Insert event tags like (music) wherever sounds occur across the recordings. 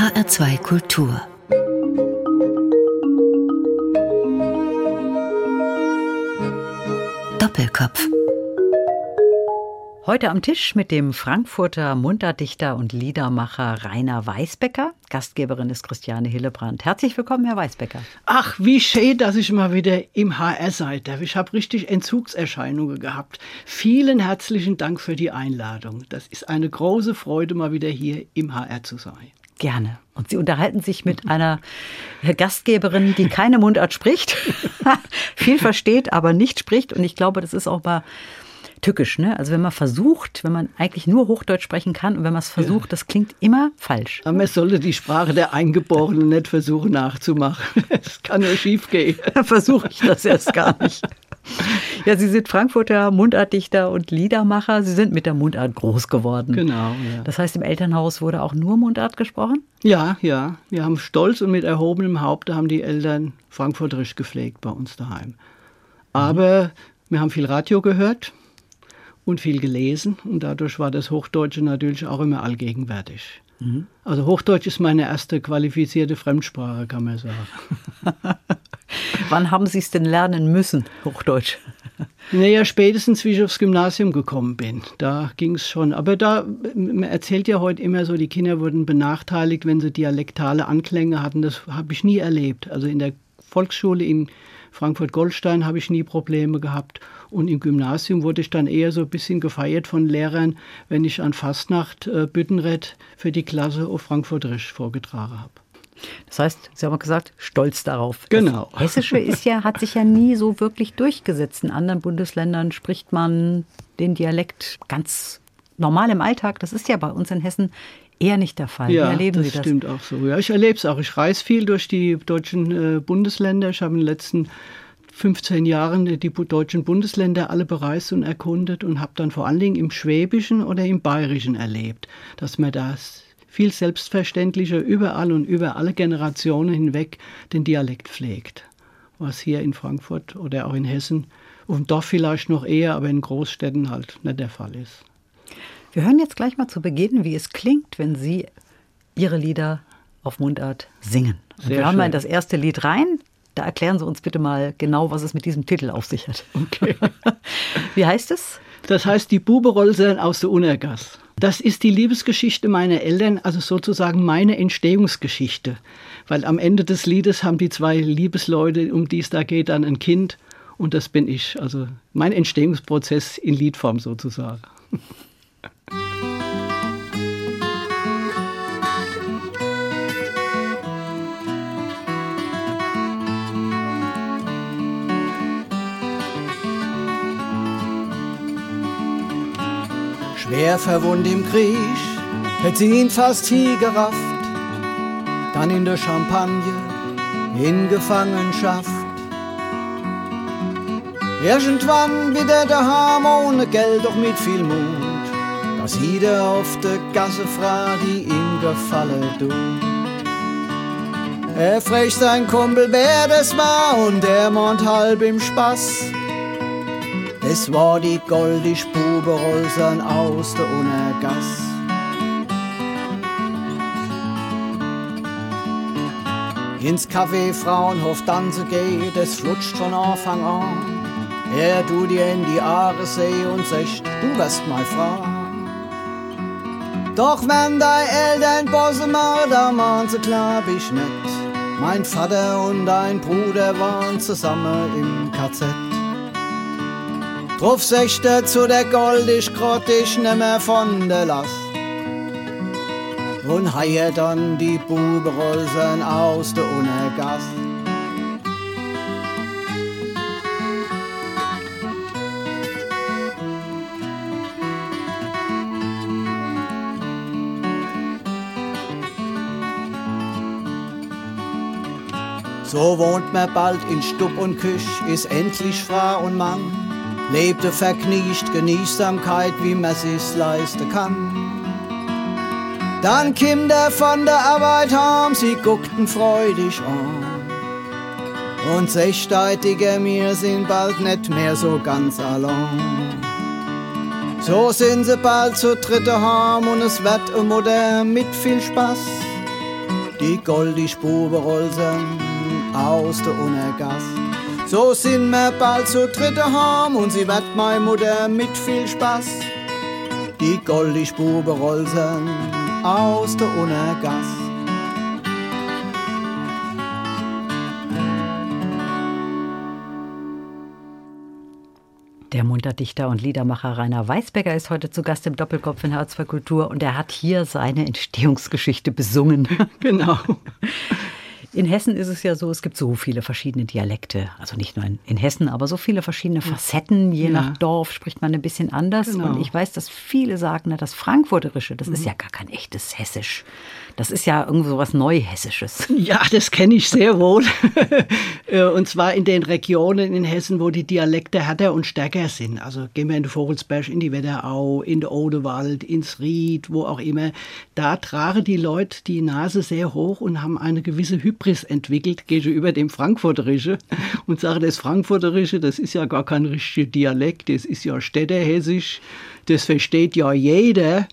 HR2 Kultur Doppelkopf Heute am Tisch mit dem Frankfurter Munterdichter und Liedermacher Rainer Weisbecker. Gastgeberin ist Christiane Hillebrand. Herzlich willkommen, Herr Weisbecker. Ach, wie schön, dass ich mal wieder im HR sein darf. Ich habe richtig Entzugserscheinungen gehabt. Vielen herzlichen Dank für die Einladung. Das ist eine große Freude, mal wieder hier im HR zu sein. Gerne. Und Sie unterhalten sich mit einer Gastgeberin, die keine Mundart spricht, (laughs) viel versteht, aber nicht spricht. Und ich glaube, das ist auch mal tückisch. Ne? Also wenn man versucht, wenn man eigentlich nur Hochdeutsch sprechen kann und wenn man es versucht, das klingt immer falsch. Aber man sollte die Sprache der Eingeborenen nicht versuchen nachzumachen. (laughs) Das kann ja schief gehen. Versuche ich das erst gar nicht. (laughs) (laughs) Ja, Sie sind Frankfurter Mundartdichter und Liedermacher. Sie sind mit der Mundart groß geworden. Genau. Ja. Das heißt, im Elternhaus wurde auch nur Mundart gesprochen? Ja, ja. Wir haben stolz und mit erhobenem Haupte haben die Eltern Frankfurterisch gepflegt bei uns daheim. Aber mhm. wir haben viel Radio gehört und viel gelesen und dadurch war das Hochdeutsche natürlich auch immer allgegenwärtig. Mhm. Also Hochdeutsch ist meine erste qualifizierte Fremdsprache, kann man sagen. (laughs) Wann haben Sie es denn lernen müssen, Hochdeutsch? (laughs) Naja, spätestens wie ich aufs Gymnasium gekommen bin. Da ging es schon. Aber da, man erzählt ja heute immer so, die Kinder wurden benachteiligt, wenn sie dialektale Anklänge hatten. Das habe ich nie erlebt. Also in der Volksschule in Frankfurt-Goldstein habe ich nie Probleme gehabt. Und im Gymnasium wurde ich dann eher so ein bisschen gefeiert von Lehrern, wenn ich an Fastnacht äh, Büttenred für die Klasse auf Frankfurterisch vorgetragen habe. Das heißt, Sie haben gesagt, stolz darauf. Genau. Das Hessische (laughs) ist ja, hat sich ja nie so wirklich durchgesetzt. In anderen Bundesländern spricht man den Dialekt ganz normal im Alltag. Das ist ja bei uns in Hessen eher nicht der Fall. Ja, Wie erleben das Sie das? stimmt auch so. Ja, ich erlebe es auch. Ich reise viel durch die deutschen äh, Bundesländer. Ich habe in den letzten 15 Jahren die deutschen Bundesländer alle bereist und erkundet und habe dann vor allen Dingen im Schwäbischen oder im Bayerischen erlebt, dass man das viel selbstverständlicher überall und über alle Generationen hinweg den Dialekt pflegt. Was hier in Frankfurt oder auch in Hessen, dem Dorf vielleicht noch eher, aber in Großstädten halt nicht der Fall ist. Wir hören jetzt gleich mal zu Beginn, wie es klingt, wenn Sie Ihre Lieder auf Mundart singen. wir hören mal in das erste Lied rein. Da erklären Sie uns bitte mal genau, was es mit diesem Titel auf sich hat. Okay. (laughs) Wie heißt es? Das heißt die Buberolsern aus der Unergass. Das ist die Liebesgeschichte meiner Eltern, also sozusagen meine Entstehungsgeschichte. Weil am Ende des Liedes haben die zwei Liebesleute, um die es da geht, dann ein Kind. Und das bin ich. Also mein Entstehungsprozess in Liedform sozusagen. (laughs) Schwer verwund im Krieg, hätt sie ihn fast hier gerafft, dann in der Champagne, in Gefangenschaft. Irgendwann wieder daheim ohne Geld, doch mit viel Mut, da sieht er auf der Gasse Frau, die ihm gefallen tut. Er fragt sein Kumpel, wer das war, und er meint halb im Spaß. Es war die goldige Spuberolsern aus der Unergass. Ins Café Frauenhof tanzen geht, es flutscht von Anfang an. Er du dir in die Aare seh und sagt, du wirst mal Frau. Doch wenn dein Eltern Bosse da mahn sie klar ich nicht. Mein Vater und dein Bruder waren zusammen im KZ. Drauf sechte zu der Gold, ich grott ich nimmer von der Last. Und heie dann die Buberolsen aus der Unergass. So wohnt man bald in Stub und Küch, ist endlich Frau und Mann lebte verknicht Genießsamkeit, wie man sich's leisten kann. Dann kim der von der Arbeit heim, sie guckten freudig an. Und sechsteitige mir sind bald nicht mehr so ganz allein. So sind sie bald zu dritte heim und es wird modern mit viel Spaß. die goldi Spuberolsen aus der Unergass. So sind wir bald zu dritte heim und sie wird meine Mutter mit viel Spaß. Die goldi Spuberolsen aus der Unergass. Der Munterdichter und Liedermacher Rainer Weisbecker ist heute zu Gast im Doppelkopf in Herz für Kultur und er hat hier seine Entstehungsgeschichte besungen. (laughs) Genau. In Hessen ist es ja so, es gibt so viele verschiedene Dialekte. Also nicht nur in, in Hessen, aber so viele verschiedene Facetten. Je Ja. nach Dorf spricht man ein bisschen anders. Genau. Und ich weiß, dass viele sagen, na, das Frankfurterische, das Mhm. ist ja gar kein echtes Hessisch. Das ist ja irgendwo was Neuhessisches. (laughs) Ja, das kenne ich sehr wohl. (laughs) Äh, und zwar in den Regionen in Hessen, wo die Dialekte härter und stärker sind. Also gehen wir in den Vogelsberg, in die Wetterau, in den Odewald, ins Ried, wo auch immer. Da tragen die Leute die Nase sehr hoch und haben eine gewisse Hybris entwickelt gegenüber dem Frankfurterische (laughs) und sagen, das Frankfurterische, das ist ja gar kein richtiger Dialekt, das ist ja Städterhessisch, das versteht ja jeder.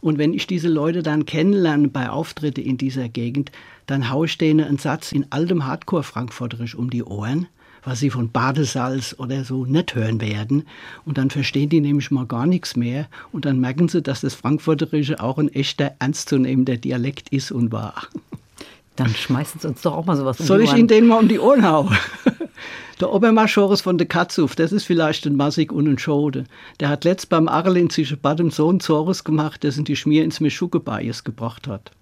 Und wenn ich diese Leute dann kennenlerne bei Auftritte in dieser Gegend, dann haue ich denen einen Satz in altem Hardcore-Frankfurterisch um die Ohren, was sie von Badesalz oder so nicht hören werden. Und dann verstehen die nämlich mal gar nichts mehr. Und dann merken sie, dass das Frankfurterische auch ein echter, ernstzunehmender Dialekt ist und war. Dann schmeißen sie uns doch auch mal sowas um Soll ich. Ihnen den mal um die Ohren hauen? (laughs) Der Obermaschores von der Katzuf, das ist vielleicht ein Massig und ein Schode. Der hat letzt beim Arlin zwischen Bad und Sohn Zores gemacht, der sind die Schmier ins Meschucke-Bias gebracht hat.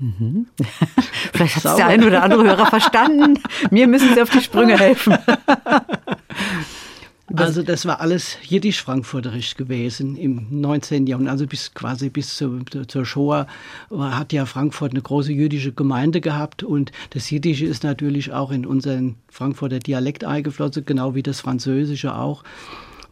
(laughs) Vielleicht hat es der ein oder andere Hörer verstanden. Mir müssen Sie auf die Sprünge helfen. (laughs) Also das war alles jiddisch-frankfurterisch gewesen im 19. Jahrhundert, also bis quasi bis zur, zur Shoah hat ja Frankfurt eine große jüdische Gemeinde gehabt und das Jiddische ist natürlich auch in unseren Frankfurter Dialekt eingeflossen, genau wie das Französische auch.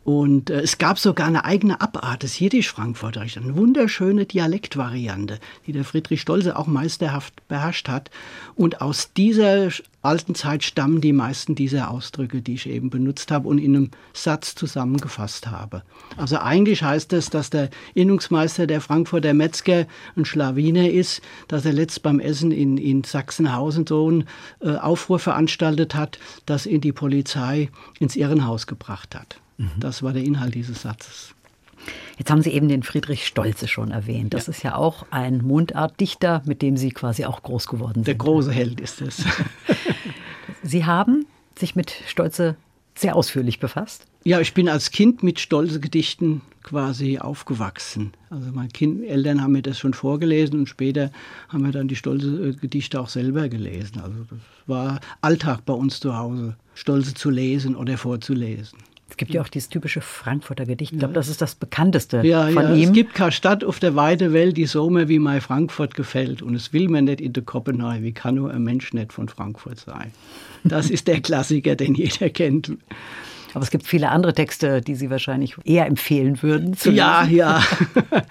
Und äh, es gab sogar eine eigene Abart des Jiddisch-Frankfurterisch, eine wunderschöne Dialektvariante, die der Friedrich Stolze auch meisterhaft beherrscht hat. Und aus dieser alten Zeit stammen die meisten dieser Ausdrücke, die ich eben benutzt habe und in einem Satz zusammengefasst habe. Also eigentlich heißt es, dass der Innungsmeister der Frankfurter Metzger ein Schlawiner ist, dass er letzt beim Essen in, in Sachsenhausen so einen äh, Aufruhr veranstaltet hat, dass ihn die Polizei ins Irrenhaus gebracht hat. Das war der Inhalt dieses Satzes. Jetzt haben Sie eben den Friedrich Stolze schon erwähnt. Das ist ja auch ein Mundartdichter, mit dem Sie quasi auch groß geworden Der sind. große Held ist es. (laughs) Sie haben sich mit Stolze sehr ausführlich befasst. Ja, ich bin als Kind mit stolze Gedichten quasi aufgewachsen. Also meine kind, Eltern haben mir das schon vorgelesen und später haben wir dann die stolze Gedichte auch selber gelesen. Also das war Alltag bei uns zu Hause, stolze zu lesen oder vorzulesen. Es gibt ja auch dieses typische Frankfurter Gedicht. Ich glaube, das ist das bekannteste Ja, von ja, ihm. es gibt keine Stadt auf der weiten Welt, die so mir wie mein Frankfurt gefällt. Und es will mir nicht in der Kopenhagen. Wie kann nur ein Mensch nicht von Frankfurt sein? Das ist der (laughs) Klassiker, den jeder kennt. Aber es gibt viele andere Texte, die Sie wahrscheinlich eher empfehlen würden. Ja, lesen. ja. (laughs)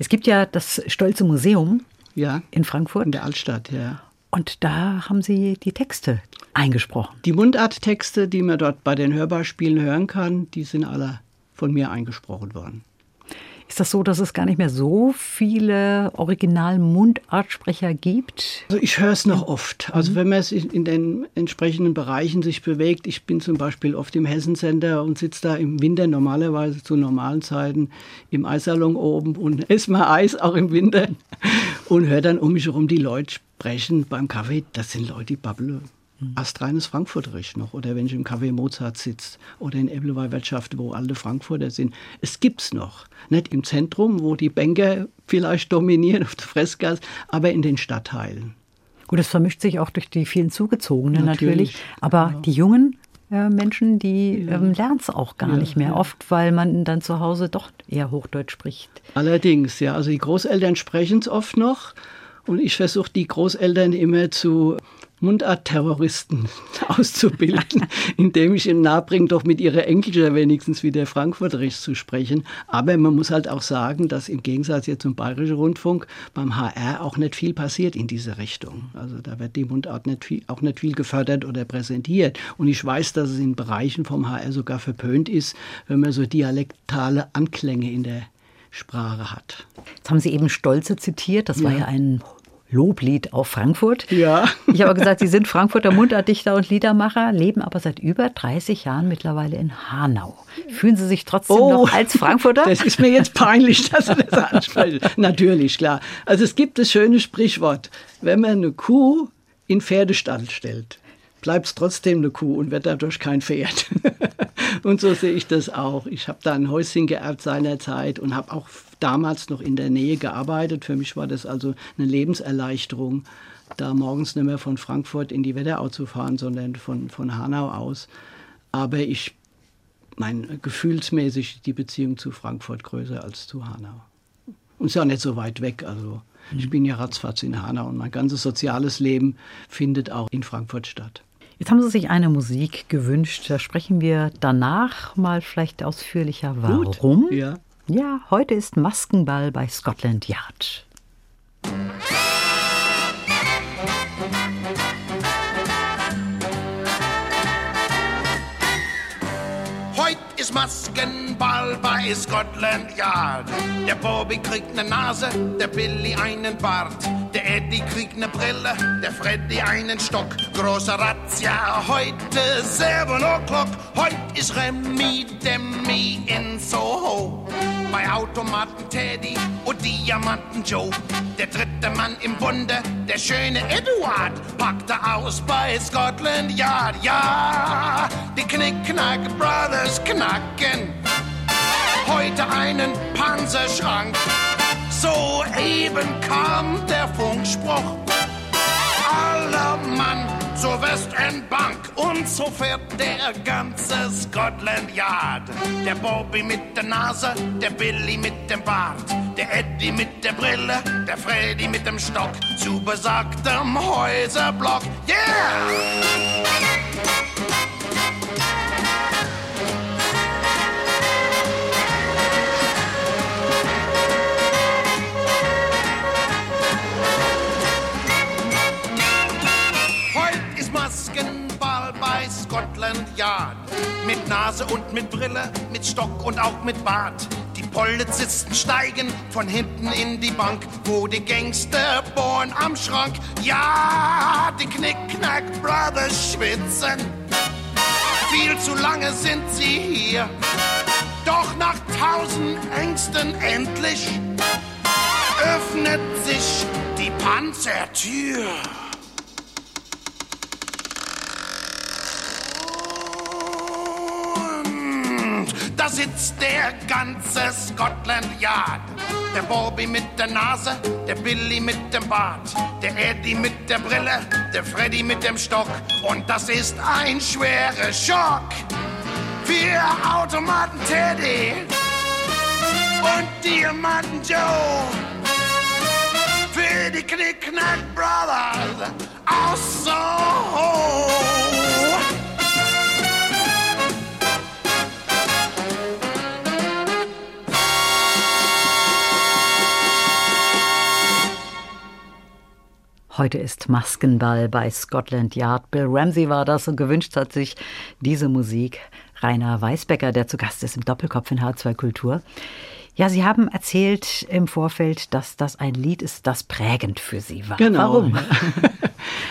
Es gibt ja das Stolze Museum ja, in Frankfurt. in der Altstadt, ja. Und da haben Sie die Texte eingesprochen. Die Mundarttexte, die man dort bei den Hörbarspielen hören kann, die sind alle von mir eingesprochen worden. Ist das so, dass es gar nicht mehr so viele Original-Mundartsprecher gibt? Also ich höre es noch oft. Also wenn man es in in den entsprechenden Bereichen sich bewegt, ich bin zum Beispiel oft im Hessensender und sitze da im Winter normalerweise zu normalen Zeiten im Eissalon oben und (laughs) esse mal Eis auch im Winter und höre dann um mich herum die Leute sprechen beim Kaffee. Das sind Leute, die babbeln. Astreines Frankfurterisch noch. Oder wenn ich im Café Mozart sitze oder in Ebbelwei Wirtschaft, wo alte Frankfurter sind. Es gibt's noch. Nicht im Zentrum, wo die Banker vielleicht dominieren auf der Fressgas, aber in den Stadtteilen. Gut, das vermischt sich auch durch die vielen Zugezogenen natürlich. Natürlich, Aber die jungen äh, Menschen, die ähm, lernen es auch gar Ja, nicht mehr. ja. Oft, weil man dann zu Hause doch eher Hochdeutsch spricht. Allerdings, ja. Also die Großeltern sprechen es oft noch. Und ich versuche die Großeltern immer zu Mundartterroristen (laughs) auszubilden, (laughs) indem ich ihnen nahebringe, doch mit ihrer Enkelchen wenigstens wieder Frankfurterisch zu sprechen. Aber man muss halt auch sagen, dass im Gegensatz jetzt zum Bayerischen Rundfunk beim HR auch nicht viel passiert in diese Richtung. Also da wird die Mundart nicht viel, auch nicht viel gefördert oder präsentiert. Und ich weiß, dass es in Bereichen vom HR sogar verpönt ist, wenn man so dialektale Anklänge in der Sprache hat. Jetzt haben Sie eben Stolze zitiert. Das war Ja. ja ein Loblied auf Frankfurt. Ja. Ich habe gesagt, Sie sind Frankfurter Mundartdichter und Liedermacher, leben aber seit über 30 Jahren mittlerweile in Hanau. Fühlen Sie sich trotzdem oh, noch als Frankfurter? Das ist mir jetzt peinlich, dass Sie das ansprechen. (laughs) Natürlich, klar. Also es gibt das schöne Sprichwort, wenn man eine Kuh in Pferdestall stellt, bleibt es trotzdem eine Kuh und wird dadurch kein Pferd. (laughs) und so sehe ich das auch. Ich habe da ein Häuschen geerbt seinerzeit und habe auch damals noch in der Nähe gearbeitet. Für mich war das also eine Lebenserleichterung, da morgens nicht mehr von Frankfurt in die Wetterau zu fahren, sondern von, von Hanau aus. Aber ich, mein, gefühlsmäßig die Beziehung zu Frankfurt größer als zu Hanau. Und ist ja nicht so weit weg. Also ich bin ja ratzfatz in Hanau und mein ganzes soziales Leben findet auch in Frankfurt statt. Jetzt haben Sie sich eine Musik gewünscht. Da sprechen wir danach mal vielleicht ausführlicher. Warum? Gut, ja. Ja, heute ist Maskenball bei Scotland Yard. Heute ist Maskenball bei Scotland Yard. Der Bobby kriegt ne Nase, der Billy einen Bart. Der Eddie kriegt ne Brille, der Freddy einen Stock. Großer Razzia, heute 7 O'clock. Heute ist Remy Demi in Soho. Bei Automaten Teddy und Diamanten Joe. Der dritte Mann im Bunde, der schöne Eduard, packte aus bei Scotland Yard. Ja, die Knickknack Brothers knacken heute einen Panzerschrank. Soeben kam der Funkspruch. Aller Mann zur Westendbank und so fährt der ganze Scotland Yard. Der Bobby mit der Nase, der Billy mit dem Bart, der Eddie mit der Brille, der Freddy mit dem Stock zu besagtem Häuserblock. Yeah! Mit Nase und mit Brille, mit Stock und auch mit Bart. Die Polizisten steigen von hinten in die Bank, wo die Gangster bohren am Schrank. Ja, die Knickknack Brothers schwitzen. Viel zu lange sind sie hier. Doch nach tausend Ängsten endlich öffnet sich die Panzertür. da sitzt der ganze Scotland Yard. Der Bobby mit der Nase, der Billy mit dem Bart, der Eddie mit der Brille, der Freddy mit dem Stock. Und das ist ein schwerer Schock für Automaten Teddy und Diamanten Joe. Für die Knickknack Brothers aus Soho. Heute ist Maskenball bei Scotland Yard. Bill Ramsey war das und gewünscht hat sich diese Musik Rainer Weisbecker, der zu Gast ist im Doppelkopf in H2 Kultur. Ja, Sie haben erzählt im Vorfeld, dass das ein Lied ist, das prägend für Sie war. Genau. Warum? (laughs)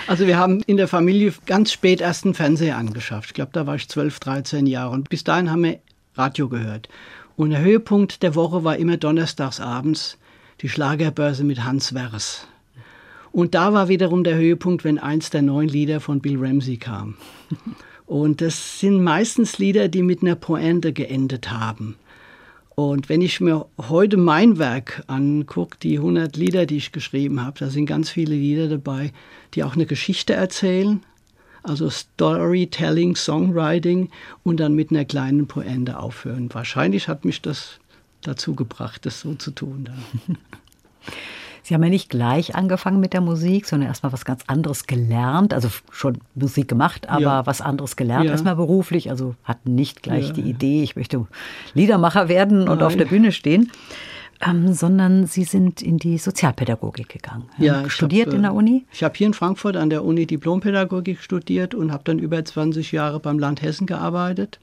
Also wir haben in der Familie ganz spät erst einen Fernseher angeschafft. Ich glaube, da war ich 12, 13 Jahre. Und bis dahin haben wir Radio gehört. Und der Höhepunkt der Woche war immer donnerstags abends die Schlagerbörse mit Hans Wers. Und da war wiederum der Höhepunkt, wenn eins der neun Lieder von Bill Ramsey kam. Und das sind meistens Lieder, die mit einer Pointe geendet haben. Und wenn ich mir heute mein Werk angucke, die 100 Lieder, die ich geschrieben habe, da sind ganz viele Lieder dabei, die auch eine Geschichte erzählen, also Storytelling, Songwriting und dann mit einer kleinen Pointe aufhören. Wahrscheinlich hat mich das dazu gebracht, das so zu tun. (laughs) Sie haben ja nicht gleich angefangen mit der Musik, sondern erstmal was ganz anderes gelernt. Also schon Musik gemacht, aber ja. was anderes gelernt. Ja. Erstmal beruflich, also hatten nicht gleich ja, die Idee, ich möchte Liedermacher werden und Nein. auf der Bühne stehen. Ähm, sondern Sie sind in die Sozialpädagogik gegangen. Ja, studiert hab, in der Uni? Ich habe hier in Frankfurt an der Uni Diplompädagogik studiert und habe dann über 20 Jahre beim Land Hessen gearbeitet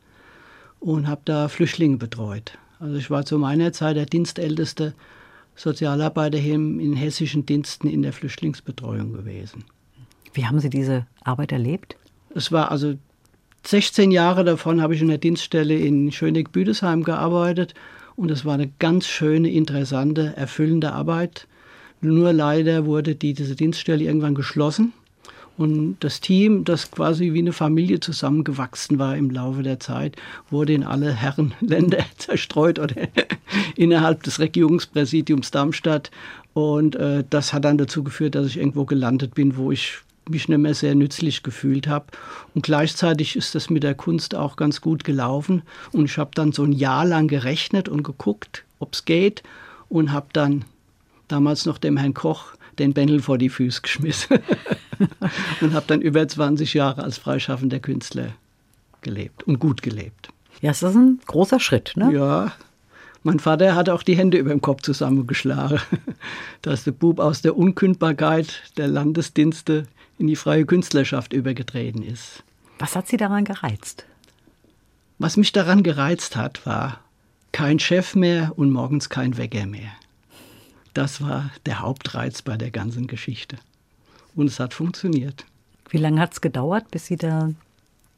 und habe da Flüchtlinge betreut. Also ich war zu meiner Zeit der Dienstälteste Sozialarbeiter hier in hessischen Diensten in der Flüchtlingsbetreuung gewesen. Wie haben Sie diese Arbeit erlebt? Es war also 16 Jahre davon habe ich in der Dienststelle in Schöneck-Büdesheim gearbeitet und es war eine ganz schöne, interessante, erfüllende Arbeit. Nur leider wurde die, diese Dienststelle irgendwann geschlossen und das Team, das quasi wie eine Familie zusammengewachsen war im Laufe der Zeit, wurde in alle Herrenländer (laughs) zerstreut oder (laughs) innerhalb des Regierungspräsidiums Darmstadt. Und äh, das hat dann dazu geführt, dass ich irgendwo gelandet bin, wo ich mich nicht mehr sehr nützlich gefühlt habe. Und gleichzeitig ist das mit der Kunst auch ganz gut gelaufen. Und ich habe dann so ein Jahr lang gerechnet und geguckt, ob es geht. Und habe dann damals noch dem Herrn Koch den Bändel vor die Füße geschmissen. (laughs) und habe dann über 20 Jahre als freischaffender Künstler gelebt und gut gelebt. Ja, ist ein großer Schritt, ne? Ja. Mein Vater hat auch die Hände über dem Kopf zusammengeschlagen, (laughs) dass der Bub aus der Unkündbarkeit der Landesdienste in die freie Künstlerschaft übergetreten ist. Was hat Sie daran gereizt? Was mich daran gereizt hat, war kein Chef mehr und morgens kein Wecker mehr. Das war der Hauptreiz bei der ganzen Geschichte. Und es hat funktioniert. Wie lange hat es gedauert, bis Sie da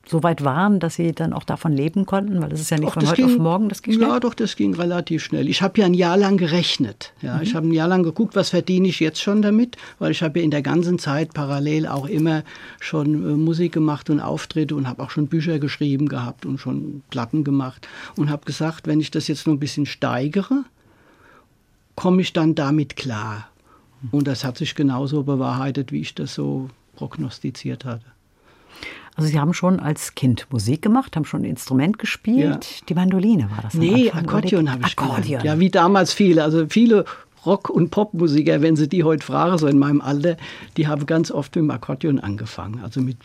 so weit waren, dass Sie dann auch davon leben konnten? Weil das ist ja nicht Doch, von heute ging, auf morgen, das ging schnell. Ja, doch, das ging relativ schnell. Ich habe ja ein Jahr lang gerechnet. Ja, Ich habe ein Jahr lang geguckt, was verdiene ich jetzt schon damit, weil ich habe ja in der ganzen Zeit parallel auch immer schon äh, Musik gemacht und Auftritte und habe auch schon Bücher geschrieben gehabt und schon Platten gemacht und habe gesagt, wenn ich das jetzt noch ein bisschen steigere, komme ich dann damit klar. Und das hat sich genauso bewahrheitet, wie ich das so prognostiziert hatte. Also Sie haben schon als Kind Musik gemacht, haben schon ein Instrument gespielt. Ja. Die Mandoline war das Nee, Akkordeon habe ich Akkordeon. gelernt. Ja, wie damals viele. Also viele Rock- und Popmusiker, wenn sie die heute fragen, so in meinem Alter, die haben ganz oft mit dem Akkordeon angefangen. Also mit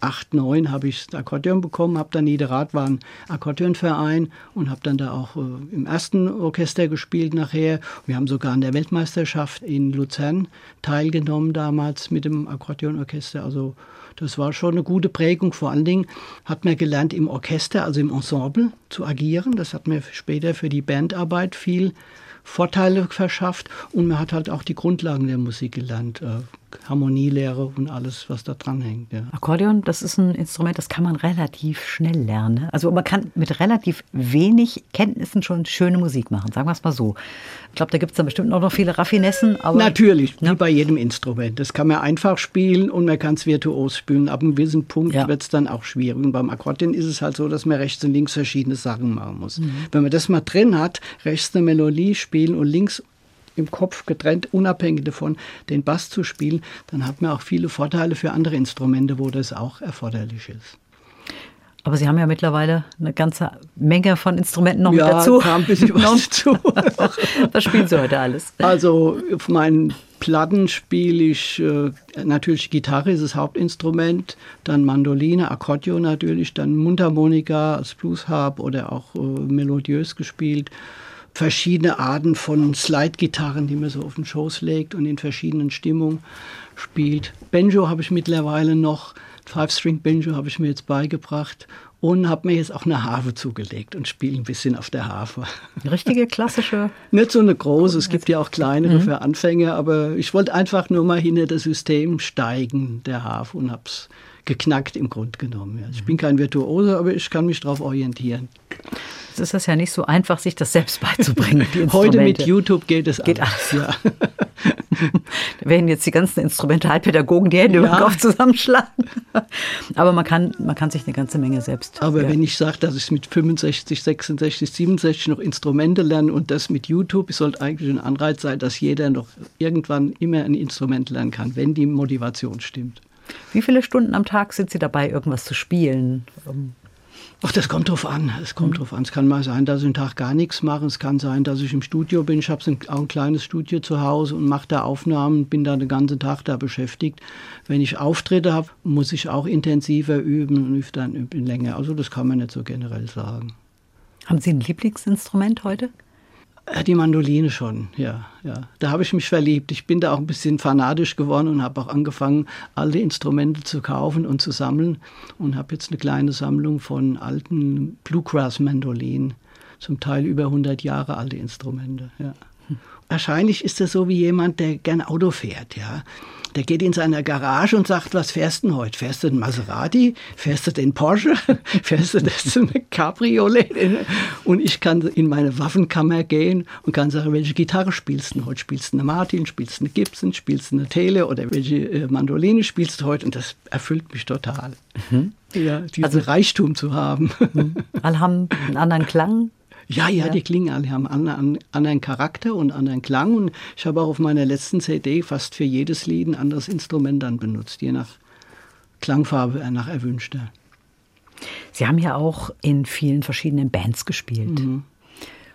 acht, neun habe ich das Akkordeon bekommen, habe dann Niederrad war ein Akkordeonverein und habe dann da auch äh, im ersten Orchester gespielt nachher. Wir haben sogar an der Weltmeisterschaft in Luzern teilgenommen damals mit dem Akkordeonorchester. Also das war schon eine gute Prägung. Vor allen Dingen hat man gelernt, im Orchester, also im Ensemble zu agieren. Das hat mir später für die Bandarbeit viel Vorteile verschafft und man hat halt auch die Grundlagen der Musik gelernt. Harmonielehre und alles, was da dran hängt. Ja. Akkordeon, das ist ein Instrument, das kann man relativ schnell lernen. Also man kann mit relativ wenig Kenntnissen schon schöne Musik machen, sagen wir es mal so. Ich glaube, da gibt es dann bestimmt auch noch viele Raffinessen. Natürlich, wie bei jedem Instrument. Das kann man einfach spielen und man kann es virtuos spielen. Ab einem gewissen Punkt Ja. wird es dann auch schwierig. Und beim Akkordeon ist es halt so, dass man rechts und links verschiedene Sachen machen muss. Wenn man das mal drin hat, rechts eine Melodie spielen und links im Kopf getrennt, unabhängig davon, den Bass zu spielen, dann hat man auch viele Vorteile für andere Instrumente, wo das auch erforderlich ist. Aber Sie haben ja mittlerweile eine ganze Menge von Instrumenten noch ja, mit dazu. kam ein bisschen was dazu. (laughs) Was spielen Sie heute alles? Also auf meinen Platten spiele ich äh, natürlich Gitarre, ist das Hauptinstrument, dann Mandoline, Akkordeon natürlich, dann Mundharmonika als Bluesharp oder auch äh, melodiös gespielt. Verschiedene Arten von Slide-Gitarren, die man so auf den Schoß legt und in verschiedenen Stimmungen spielt. Banjo habe ich mittlerweile noch, Five-String-Banjo habe ich mir jetzt beigebracht und habe mir jetzt auch eine Harfe zugelegt und spiele ein bisschen auf der Harfe. Eine richtige klassische. (laughs) Nicht so eine große, es gibt ja auch kleinere für Anfänger, aber ich wollte einfach nur mal hinter das System steigen, der Harfe, und hab's geknackt im Grunde genommen. Ja. Ich bin kein Virtuose, aber ich kann mich darauf orientieren. Es ist das ja nicht so einfach, sich das selbst beizubringen. (laughs) Heute mit. YouTube geht es Geht alles. Ja. (laughs) Da werden jetzt die ganzen Instrumentalpädagogen die Hände über den Ja. Kopf zusammenschlagen. (laughs) Aber man kann, man kann sich eine ganze Menge selbst. Aber ja. wenn ich sage, dass ich mit 65, 66, 67 noch Instrumente lerne und das mit YouTube, es sollte eigentlich ein Anreiz sein, dass jeder noch irgendwann immer ein Instrument lernen kann, wenn die Motivation stimmt. Wie viele Stunden am Tag sind Sie dabei, irgendwas zu spielen? Ähm, Ach, das kommt drauf an. Es kommt drauf an. Es kann mal sein, dass ich einen Tag gar nichts mache. Es kann sein, dass ich im Studio bin. Ich habe ein, auch ein kleines Studio zu Hause und mache da Aufnahmen, bin da den ganzen Tag da beschäftigt. Wenn ich Auftritte habe, muss ich auch intensiver üben und übe dann länger. Also das kann man nicht so generell sagen. Haben Sie ein Lieblingsinstrument heute? Äh, Die Mandoline schon, ja, ja. Da habe ich mich verliebt. Ich bin da auch ein bisschen fanatisch geworden und habe auch angefangen, alle Instrumente zu kaufen und zu sammeln und habe jetzt eine kleine Sammlung von alten Bluegrass-Mandolinen, zum Teil über 100 Jahre alte Instrumente, ja. wahrscheinlich ist das so wie jemand, der gern Auto fährt, ja. Der geht in seiner Garage und sagt, was fährst du denn heute? Fährst du den Maserati? Fährst du den Porsche? (laughs) Fährst du das (laughs) Cabriolet? Und ich kann in meine Waffenkammer gehen und kann sagen, welche Gitarre spielst du heute? Spielst du eine Martin? Spielst du eine Gibson? Spielst du eine Tele? Oder welche äh, Mandoline spielst du heute? Und das erfüllt mich total. Mhm. Ja, diesen also, Reichtum zu haben. Mhm. Alle haben einen anderen Klang, ja, ja, ja, die klingen alle, haben einen anderen Charakter und anderen Klang. Und ich habe auch auf meiner letzten CD fast für jedes Lied ein anderes Instrument dann benutzt, je nach Klangfarbe, nach erwünschter. Sie haben ja auch in vielen verschiedenen Bands gespielt. Mhm.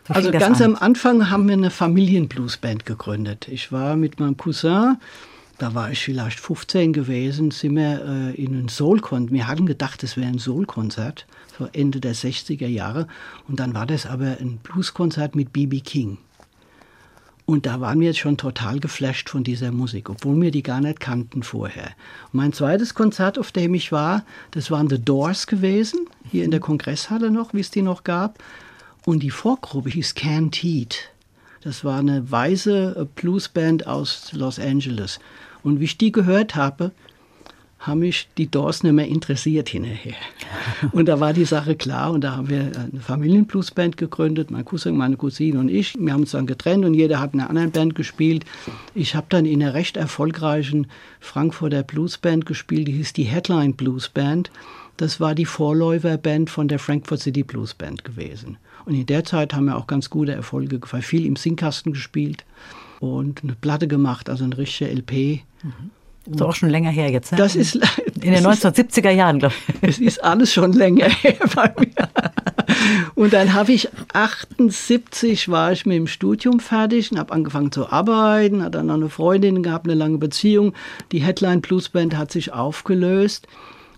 Also ganz an? am Anfang haben wir eine Familienbluesband gegründet. Ich war mit meinem Cousin da war ich vielleicht 15 gewesen, sind wir äh, in ein Soul-Konzert. Wir hatten gedacht, es wäre ein Soul-Konzert, so Ende der 60er Jahre. Und dann war das aber ein Blues-Konzert mit B.B. King. Und da waren wir jetzt schon total geflasht von dieser Musik, obwohl wir die gar nicht kannten vorher. Und mein zweites Konzert, auf dem ich war, das waren The Doors gewesen, hier in der Kongresshalle noch, wie es die noch gab. Und die Vorgruppe hieß Cantid. Das war eine weiße Bluesband aus Los Angeles. Und wie ich die gehört habe, haben mich die Doors nicht mehr interessiert hinterher. (laughs) Und da war die Sache klar und da haben wir eine Familienbluesband gegründet, mein Cousin, meine Cousine und ich. Wir haben uns dann getrennt und jeder hat in einer anderen Band gespielt. Ich habe dann in einer recht erfolgreichen Frankfurter Bluesband gespielt, die hieß die Headline Bluesband. Das war die Vorläuferband von der Frankfurt City Bluesband gewesen. Und in der Zeit haben wir auch ganz gute Erfolge gefeiert, viel im Singkasten gespielt und eine Platte gemacht, also eine richtige LP. Mhm. Das ist auch schon länger her jetzt, ne? Das ist in den (laughs) 1970er Jahren, glaube ich. Es ist alles schon länger her (laughs) bei mir. Und dann habe ich 78 war ich mit dem Studium fertig und habe angefangen zu arbeiten, hatte dann noch eine Freundin gehabt, eine lange Beziehung. Die Headline Blues Band hat sich aufgelöst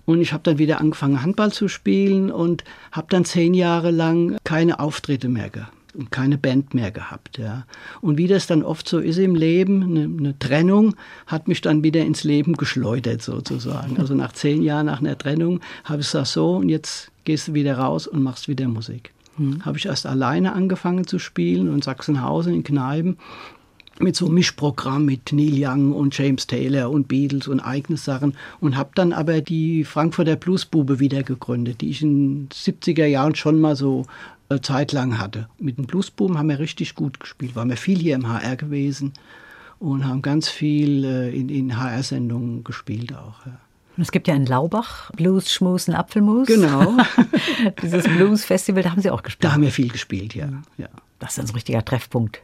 und ich habe dann wieder angefangen Handball zu spielen und habe dann zehn Jahre lang keine Auftritte mehr gehabt und keine Band mehr gehabt. Ja. Und wie das dann oft so ist im Leben, eine, eine, Trennung hat mich dann wieder ins Leben geschleudert sozusagen. Also nach zehn Jahren nach einer Trennung habe ich gesagt, so und jetzt gehst du wieder raus und machst wieder Musik. Mhm. Habe ich erst alleine angefangen zu spielen in Sachsenhausen in Kneipen mit so einem Mischprogramm mit Neil Young und James Taylor und Beatles und eigene Sachen und habe dann aber die Frankfurter Bluesbube wieder gegründet, die ich in den 70er Jahren schon mal so äh, Zeit lang hatte. Mit dem Bluesboom haben wir richtig gut gespielt, waren wir viel hier im HR gewesen und haben ganz viel äh, in, in HR-Sendungen gespielt auch. Ja. Es gibt ja in Laubach Blues, Schmusen, Apfelmus. Genau. (laughs) Dieses Blues-Festival, da haben Sie auch gespielt. Da haben wir viel gespielt, ja. ja. Das ist ein richtiger Treffpunkt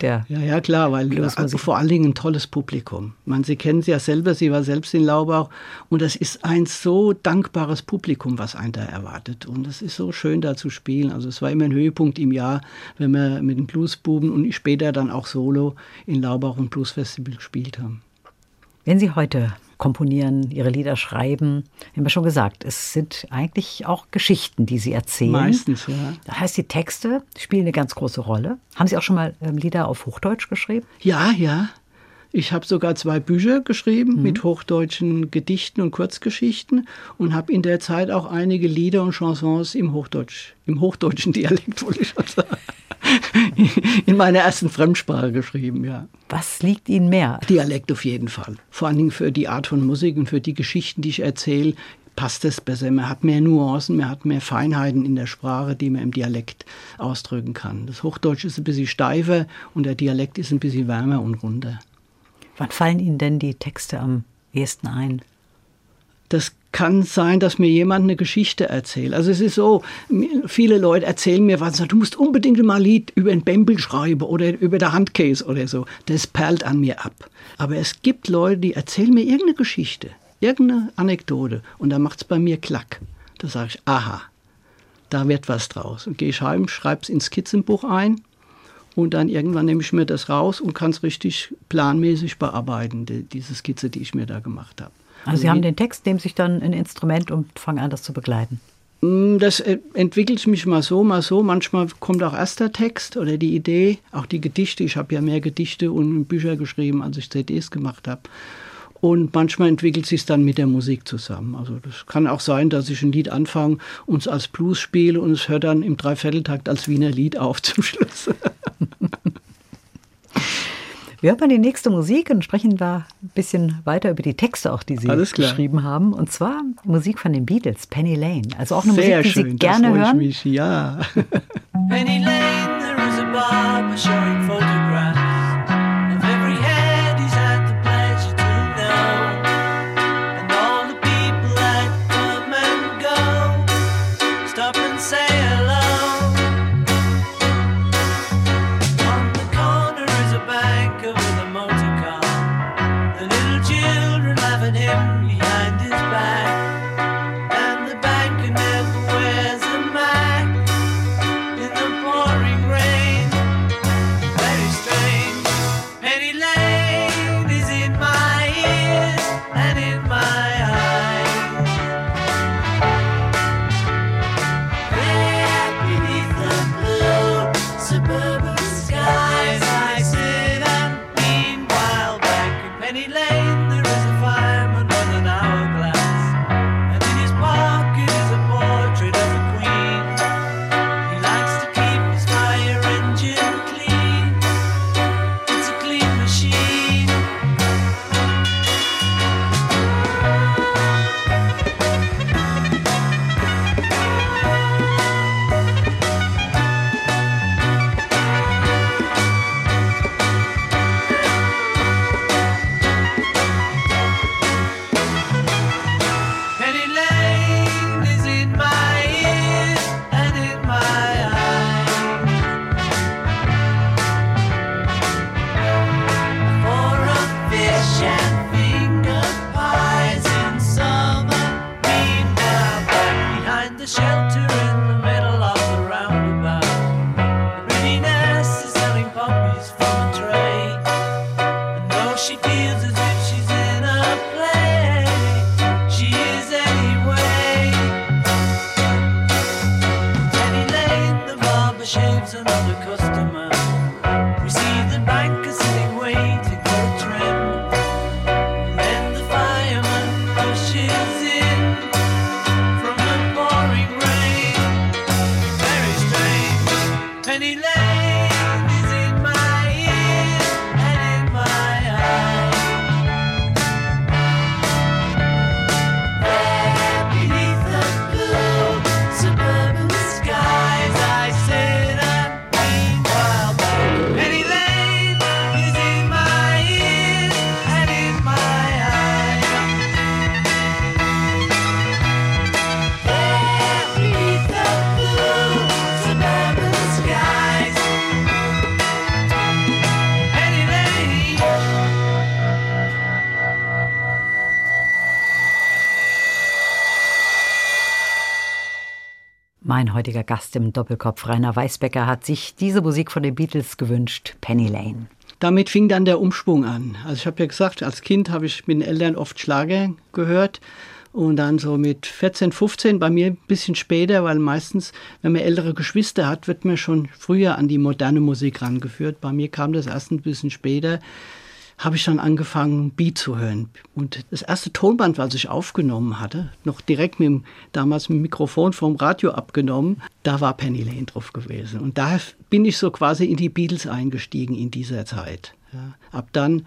der ja, ja, klar, weil also vor allen Dingen ein tolles Publikum. Man, Sie kennen sie ja selber, sie war selbst in Laubach und das ist ein so dankbares Publikum, was einen da erwartet. Und es ist so schön, da zu spielen. Also es war immer ein Höhepunkt im Jahr, wenn wir mit den Bluesbuben und später dann auch solo in Laubach und Bluesfestival gespielt haben. Wenn Sie heute komponieren, ihre Lieder schreiben. Haben wir schon gesagt, es sind eigentlich auch Geschichten, die sie erzählen. Meistens, ja. Das heißt, die Texte spielen eine ganz große Rolle. Haben Sie auch schon mal ähm, Lieder auf Hochdeutsch geschrieben? Ja, ja. Ich habe sogar zwei Bücher geschrieben mhm. mit hochdeutschen Gedichten und Kurzgeschichten und habe in der Zeit auch einige Lieder und Chansons im Hochdeutsch, im hochdeutschen Dialekt, wollte ich schon sagen. (laughs) in meiner ersten Fremdsprache geschrieben, ja. Was liegt Ihnen mehr? Dialekt auf jeden Fall. Vor allen Dingen für die Art von Musik und für die Geschichten, die ich erzähle, passt es besser. Man hat mehr Nuancen, man hat mehr Feinheiten in der Sprache, die man im Dialekt ausdrücken kann. Das Hochdeutsch ist ein bisschen steifer und der Dialekt ist ein bisschen wärmer und runder. Wann fallen Ihnen denn die Texte am ehesten ein? Das kann sein, dass mir jemand eine Geschichte erzählt. Also es ist so, viele Leute erzählen mir was, du musst unbedingt mal ein Lied über ein Bembel schreiben oder über der Handcase oder so. Das perlt an mir ab. Aber es gibt Leute, die erzählen mir irgendeine Geschichte, irgendeine Anekdote und da macht es bei mir Klack. Da sage ich, aha, da wird was draus. Und gehe ich heim, schreibe es ins Skizzenbuch ein und dann irgendwann nehme ich mir das raus und kann es richtig planmäßig bearbeiten, die, diese Skizze, die ich mir da gemacht habe. Also Sie haben den Text, nehmen sich dann ein Instrument und fangen an, das zu begleiten. Mm, das äh, entwickelt mich mal so, mal so. Manchmal kommt auch erst der Text oder die Idee, auch die Gedichte. Ich habe ja mehr Gedichte und Bücher geschrieben, als ich CDs gemacht habe. Und manchmal entwickelt sich es dann mit der Musik zusammen. Also das kann auch sein, dass ich ein Lied anfange und es als Blues spiele und es hört dann im Dreivierteltakt als Wiener Lied auf zum Schluss. (laughs) Wir hören mal die nächste Musik und sprechen da ein bisschen weiter über die Texte auch, die Sie Alles klar. geschrieben haben. Und zwar Musik von den Beatles, Penny Lane. Also auch eine Sehr Musik, die schön, Sie gerne hören. mich. Ja. Penny Lane, there is a barber showing photographs heutiger Gast im Doppelkopf, Rainer Weißbecker, hat sich diese Musik von den Beatles gewünscht, Penny Lane. Damit fing dann der Umschwung an. Also ich habe ja gesagt, als Kind habe ich mit den Eltern oft Schlager gehört und dann so mit 14, 15, bei mir ein bisschen später, weil meistens, wenn man ältere Geschwister hat, wird man schon früher an die moderne Musik rangeführt. Bei mir kam das erst ein bisschen später, habe ich dann angefangen, Beat zu hören. Und das erste Tonband, was ich aufgenommen hatte, noch direkt mit dem, damals mit dem Mikrofon vom Radio abgenommen, da war Penny Lane drauf gewesen. Und da bin ich so quasi in die Beatles eingestiegen in dieser Zeit. Ja. Ab dann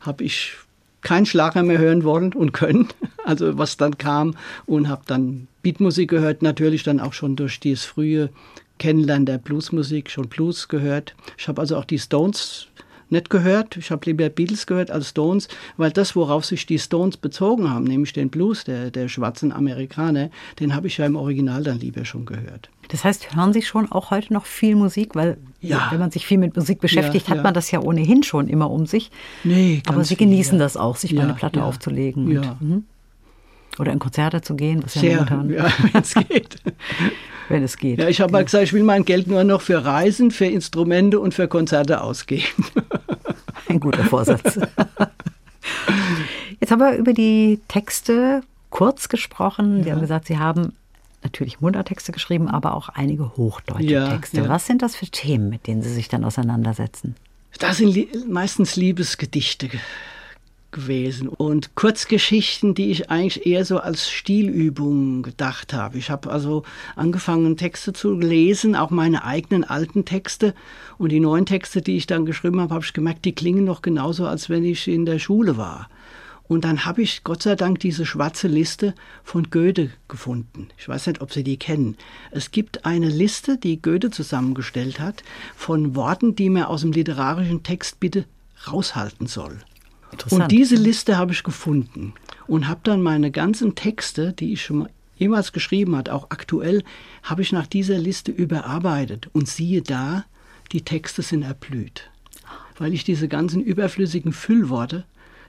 habe ich kein Schlager mehr hören wollen und können, (laughs) also was dann kam und habe dann Beatmusik gehört, natürlich dann auch schon durch dieses frühe Kennenlernen der Bluesmusik, schon Blues gehört. Ich habe also auch die Stones nicht gehört. Ich habe lieber Beatles gehört als Stones, weil das, worauf sich die Stones bezogen haben, nämlich den Blues der, der schwarzen Amerikaner, den habe ich ja im Original dann lieber schon gehört. Das heißt, hören Sie schon auch heute noch viel Musik? Weil Ja. wenn man sich viel mit Musik beschäftigt, Ja, hat ja. man das ja ohnehin schon immer um sich. Nee, Aber Sie viel, genießen ja. das auch, sich mal eine Platte aufzulegen. Ja. Und, mhm. Oder in Konzerte zu gehen, was ja Sehr, momentan, ja, (laughs) wenn es geht. (laughs) wenn es geht. Ja, ich habe mal gesagt, ich will mein Geld nur noch für Reisen, für Instrumente und für Konzerte ausgeben. (laughs) Ein guter Vorsatz. Jetzt haben wir über die Texte kurz gesprochen. Sie haben gesagt, Sie haben natürlich Mundarttexte geschrieben, aber auch einige hochdeutsche Ja, Texte. ja. Was sind das für Themen, mit denen Sie sich dann auseinandersetzen? Das sind li meistens Liebesgedichte ge gewesen. Und Kurzgeschichten, die ich eigentlich eher so als Stilübung gedacht habe. Ich habe also angefangen, Texte zu lesen, auch meine eigenen alten Texte. Und die neuen Texte, die ich dann geschrieben habe, habe ich gemerkt, die klingen noch genauso, als wenn ich in der Schule war. Und dann habe ich Gott sei Dank diese schwarze Liste von Goethe gefunden. Ich weiß nicht, ob Sie die kennen. Es gibt eine Liste, die Goethe zusammengestellt hat, von Worten, die man aus dem literarischen Text bitte raushalten soll. Und diese Liste habe ich gefunden und habe dann meine ganzen Texte, die ich schon mal jemals geschrieben hat, auch aktuell, habe ich nach dieser Liste überarbeitet. Und siehe da, die Texte sind erblüht. Weil ich diese ganzen überflüssigen Füllworte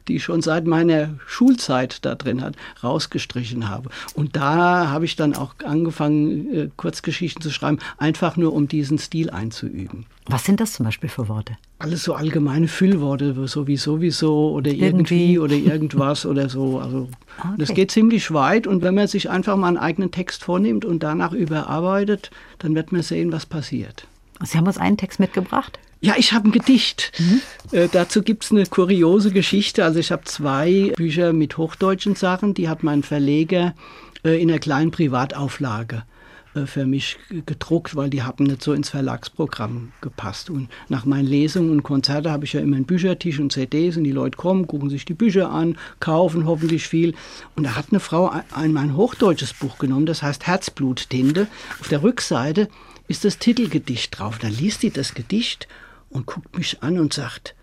die ich schon seit meiner Schulzeit da drin hat, rausgestrichen habe. Und da habe ich dann auch angefangen, äh, Kurzgeschichten zu schreiben, einfach nur um diesen Stil einzuüben. Was sind das zum Beispiel für Worte? Alles so allgemeine Füllworte, so wie sowieso oder irgendwie, Irgendwie. oder irgendwas oder so. Also Okay. das geht ziemlich weit und wenn man sich einfach mal einen eigenen Text vornimmt und danach überarbeitet, dann wird man sehen, was passiert. Sie haben uns einen Text mitgebracht. Ja, ich habe ein Gedicht. Äh, dazu gibt's eine kuriose Geschichte. Also ich habe zwei Bücher mit hochdeutschen Sachen, die hat mein Verleger äh, in einer kleinen Privatauflage äh, für mich gedruckt, weil die haben nicht so ins Verlagsprogramm gepasst. Und nach meinen Lesungen und Konzerten habe ich ja immer einen Büchertisch und CDs und die Leute kommen, gucken sich die Bücher an, kaufen hoffentlich viel. Und da hat eine Frau ein, ein mein hochdeutsches Buch genommen, das heißt Herzbluttinte. Auf der Rückseite ist das Titelgedicht drauf. Dann liest die das Gedicht und guckt mich an und sagt,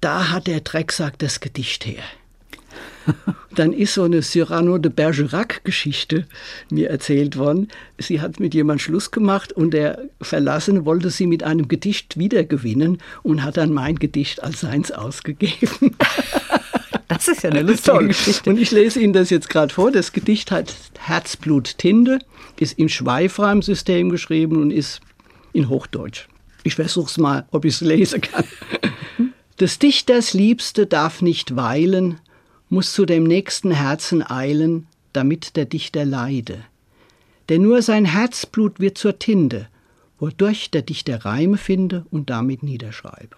da hat der Drecksack das Gedicht her. (laughs) Dann ist so eine Cyrano de Bergerac-Geschichte mir erzählt worden. Sie hat mit jemand Schluss gemacht und der Verlassene wollte sie mit einem Gedicht wiedergewinnen und hat dann mein Gedicht als seins ausgegeben. (laughs) Das ist ja eine lustige Toll. Geschichte. Und ich lese Ihnen das jetzt gerade vor. Das Gedicht hat Herzblut Tinde, ist im Schweifreimsystem geschrieben und ist in Hochdeutsch. Ich versuche es mal, ob ich es lesen kann. Des Dichters Liebste darf nicht weilen, muss zu dem nächsten Herzen eilen, damit der Dichter leide. Denn nur sein Herzblut wird zur Tinte, wodurch der Dichter Reime finde und damit niederschreibe.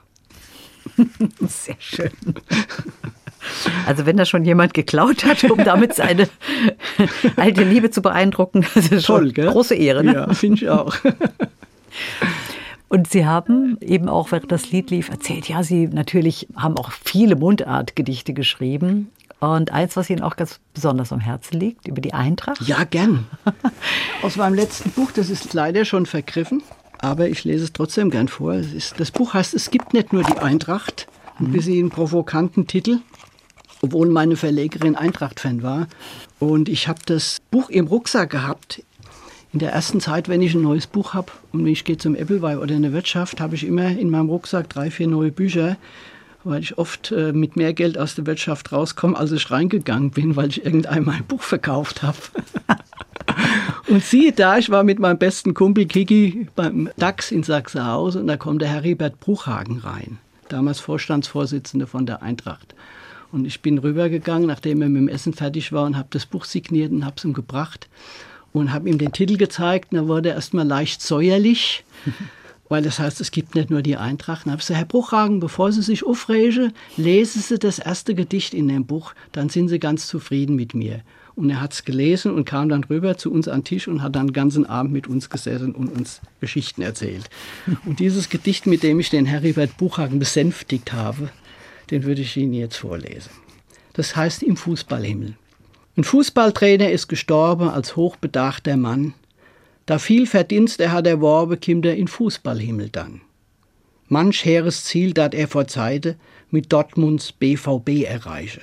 (laughs) Sehr schön. Also wenn da schon jemand geklaut hat, um damit seine (laughs) alte Liebe zu beeindrucken, das ist schon Toll, gell? große Ehre. Ne? Ja, finde ich auch. (laughs) Und Sie haben eben auch, während das Lied lief, erzählt, ja, Sie natürlich haben auch viele Mundartgedichte geschrieben. Und eins, was Ihnen auch ganz besonders am Herzen liegt, über die Eintracht. Ja, gern. (laughs) Aus meinem letzten Buch, das ist leider schon vergriffen, aber ich lese es trotzdem gern vor. Es ist, das Buch heißt Es gibt nicht nur die Eintracht, ein bisschen einen provokanten Titel, obwohl meine Verlegerin Eintracht-Fan war. Und ich habe das Buch im Rucksack gehabt. In der ersten Zeit, wenn ich ein neues Buch habe und ich gehe zum Appleby oder in der Wirtschaft, habe ich immer in meinem Rucksack drei, vier neue Bücher, weil ich oft äh, mit mehr Geld aus der Wirtschaft rauskomme, als ich reingegangen bin, weil ich irgendeinmal ein Buch verkauft habe. (laughs) Und siehe da, ich war mit meinem besten Kumpel Kiki beim DAX in Sachsenhausen und da kommt der Heribert Bruchhagen rein, damals Vorstandsvorsitzender von der Eintracht. Und ich bin rübergegangen, nachdem er mit dem Essen fertig war und habe das Buch signiert und habe es ihm gebracht und habe ihm den Titel gezeigt. Und da wurde er erstmal leicht säuerlich, (laughs) weil das heißt, es gibt nicht nur die Eintracht. Und habe ich gesagt, Herr Bruchhagen, bevor Sie sich aufregen, lesen Sie das erste Gedicht in dem Buch, dann sind Sie ganz zufrieden mit mir. Und er hat es gelesen und kam dann rüber zu uns an den Tisch und hat dann den ganzen Abend mit uns gesessen und uns Geschichten erzählt. (laughs) Und dieses Gedicht, mit dem ich den Heribert Buchhagen besänftigt habe, den würde ich Ihnen jetzt vorlesen. Das heißt im Fußballhimmel. Ein Fußballtrainer ist gestorben als hochbedachter Mann. Da viel Verdienst er hat erworben, kimmt er in Fußballhimmel dann. Manch heeres Ziel, dat er vor Zeite mit Dortmunds BVB erreiche.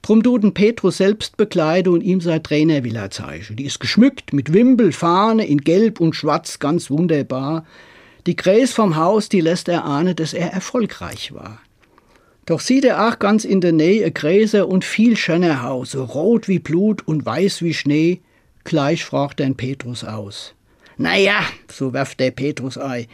Drum tut den Petrus selbst bekleide und ihm sein Trainer will er zeigen. Die ist geschmückt mit Wimpel, Fahne in Gelb und Schwarz, ganz wunderbar. Die Gräs vom Haus, die lässt er ahnen, dass er erfolgreich war. Doch sieht er auch ganz in der Nähe ein Gräser und viel schöner Haus, so rot wie Blut und weiß wie Schnee. Gleich fragt den Petrus aus. Na ja, so werft der Petrus ein.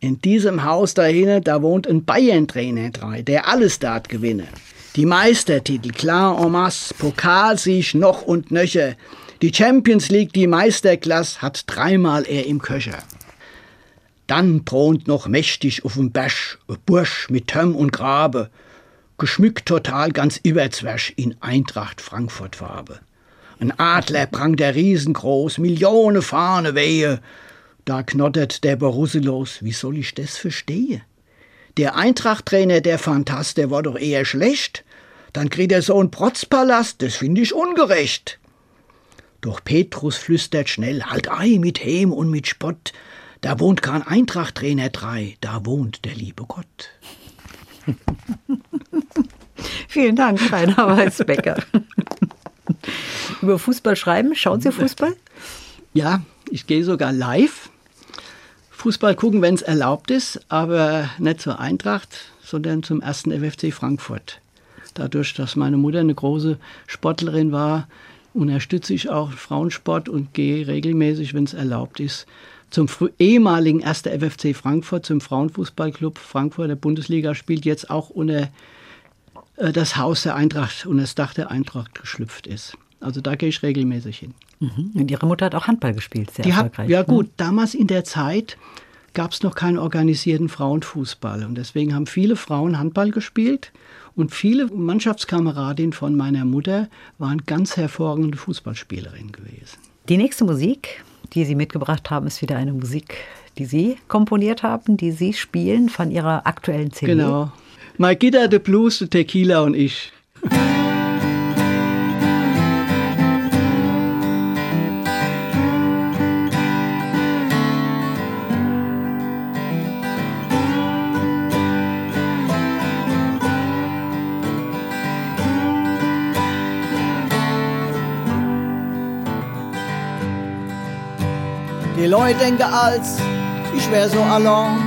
In diesem Haus dahinter, da wohnt ein Bayern-Trainer drei, der alles dort gewinne. Die Meistertitel, klar en masse, Pokalsieg noch und nöcher. Die Champions League, die Meisterklasse, hat dreimal er im Köcher. Dann thront noch mächtig auf dem ein Bursch mit Tömm und Grabe. Geschmückt total ganz überzwerg in Eintracht Frankfurt Farbe. Ein Adler prang der riesengroß, Millionen Fahne wehe. Da knottert der Borusse los, wie soll ich das verstehen? Der Eintracht-Trainer, der Phantast, der war doch eher schlecht. Dann kriegt er so einen Protzpalast, das finde ich ungerecht. Doch Petrus flüstert schnell, halt ei mit Hem und mit Spott. Da wohnt kein Eintracht-Trainer drei, da wohnt der liebe Gott. (laughs) Vielen Dank, Rainer Weißbecker. (laughs) Über Fußball schreiben, schauen Sie Fußball? Ja, ich gehe sogar live. Fußball gucken, wenn es erlaubt ist, aber nicht zur Eintracht, sondern zum ersten FFC Frankfurt. Dadurch, dass meine Mutter eine große Sportlerin war, unterstütze ich auch Frauensport und gehe regelmäßig, wenn es erlaubt ist, zum ehemaligen 1. FFC Frankfurt, zum Frauenfußballclub Frankfurt der Bundesliga, spielt jetzt auch unter das Haus der Eintracht, unter das Dach der Eintracht geschlüpft ist. Also da gehe ich regelmäßig hin. Mhm. Und Ihre Mutter hat auch Handball gespielt, sehr Die erfolgreich. hat, ja ne? gut, damals in der Zeit gab es noch keinen organisierten Frauenfußball. Und deswegen haben viele Frauen Handball gespielt. Und viele Mannschaftskameradinnen von meiner Mutter waren ganz hervorragende Fußballspielerinnen gewesen. Die nächste Musik, die Sie mitgebracht haben, ist wieder eine Musik, die Sie komponiert haben, die Sie spielen von Ihrer aktuellen CD. Genau. My Gitter, the Blues, the Tequila und ich. Die Leute denken als, ich wär so allein.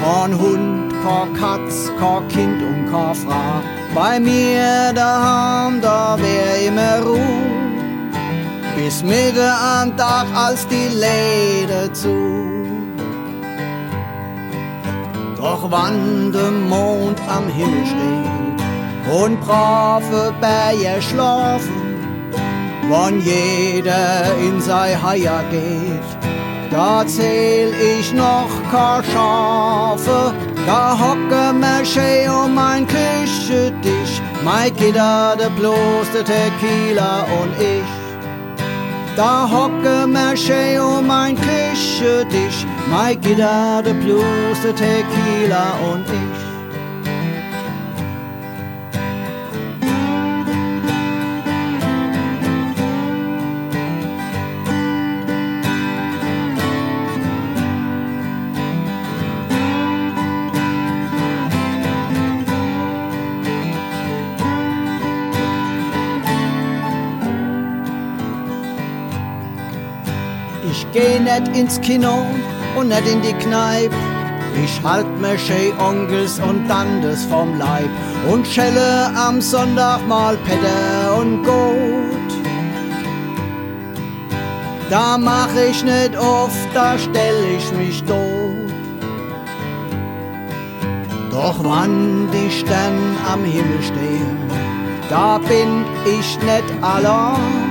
Kein Hund, kein Katz, kein Kind und kein Frau. Bei mir daheim, da wär immer Ruhe. Bis Mitte am Tag, als die Läden zu. Doch wann der Mond am Himmel steht und brave Berge schlafen, wann jeder in sei Heier geht, da zähl ich noch kein Schafe, da hocke mir schön um mein Küchentisch, mein Gitter, der bloß der Tequila und ich. Da hocke mir schön um mein Küchentisch, mein Gitter, der bloß der Tequila und ich. Geh net ins Kino und net in die Kneipe. Ich halt mir schön Onkels und Tantes vom Leib und schelle am Sonntag mal Petter und Gut. Da mach ich net oft, da stell ich mich tot. Doch wann die Sterne am Himmel stehen, da bin ich net allein.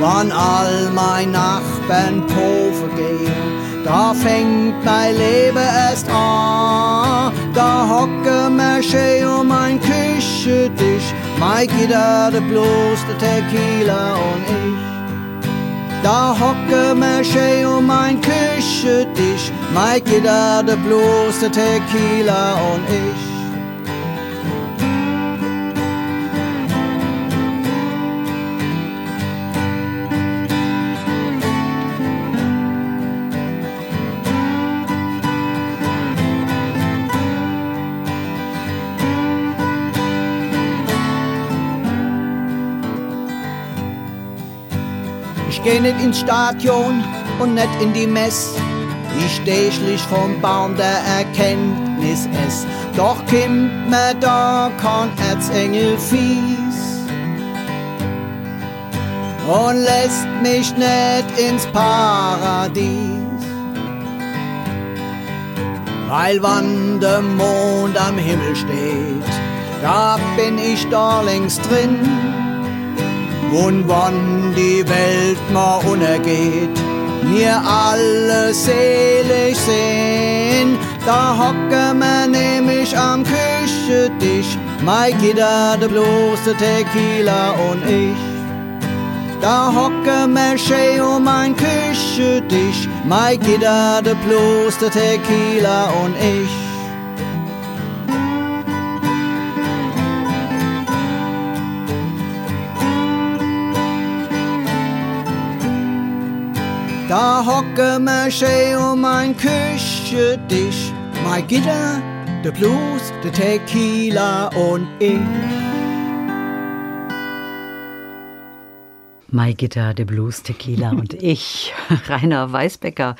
Wann all mein Nachbarn Profe gehen, da fängt mein Leben erst an. Da hocke mir schön um mein Küchentisch, mein Gitter, der bloß der Tequila und ich. Da hocke mir schön um mein Küchentisch, mein Gitter, der bloß der Tequila und ich. Ich geh nicht ins Stadion und nicht in die Mess. Ich steh schlicht vom Baum der Erkenntnis es. Doch kimmt mir da kein Erzengel fies. Und lässt mich nicht ins Paradies. Weil wann der Mond am Himmel steht, da bin ich da längst drin. Und wann die Welt mal untergeht, mir alle selig sehen, da hocke mir nämlich am Küchentisch, Mai Gitter, der der Tequila und ich. Da hocke mir schön um ein Küchentisch. Mai Gitter, der der Tequila und ich. Da hocke mir schön um ein Küchentisch. Mai Gitter, der Blues, der Tequila und ich. My Guitar, The Blues, Tequila (laughs) und ich. (laughs) Rainer Weißbecker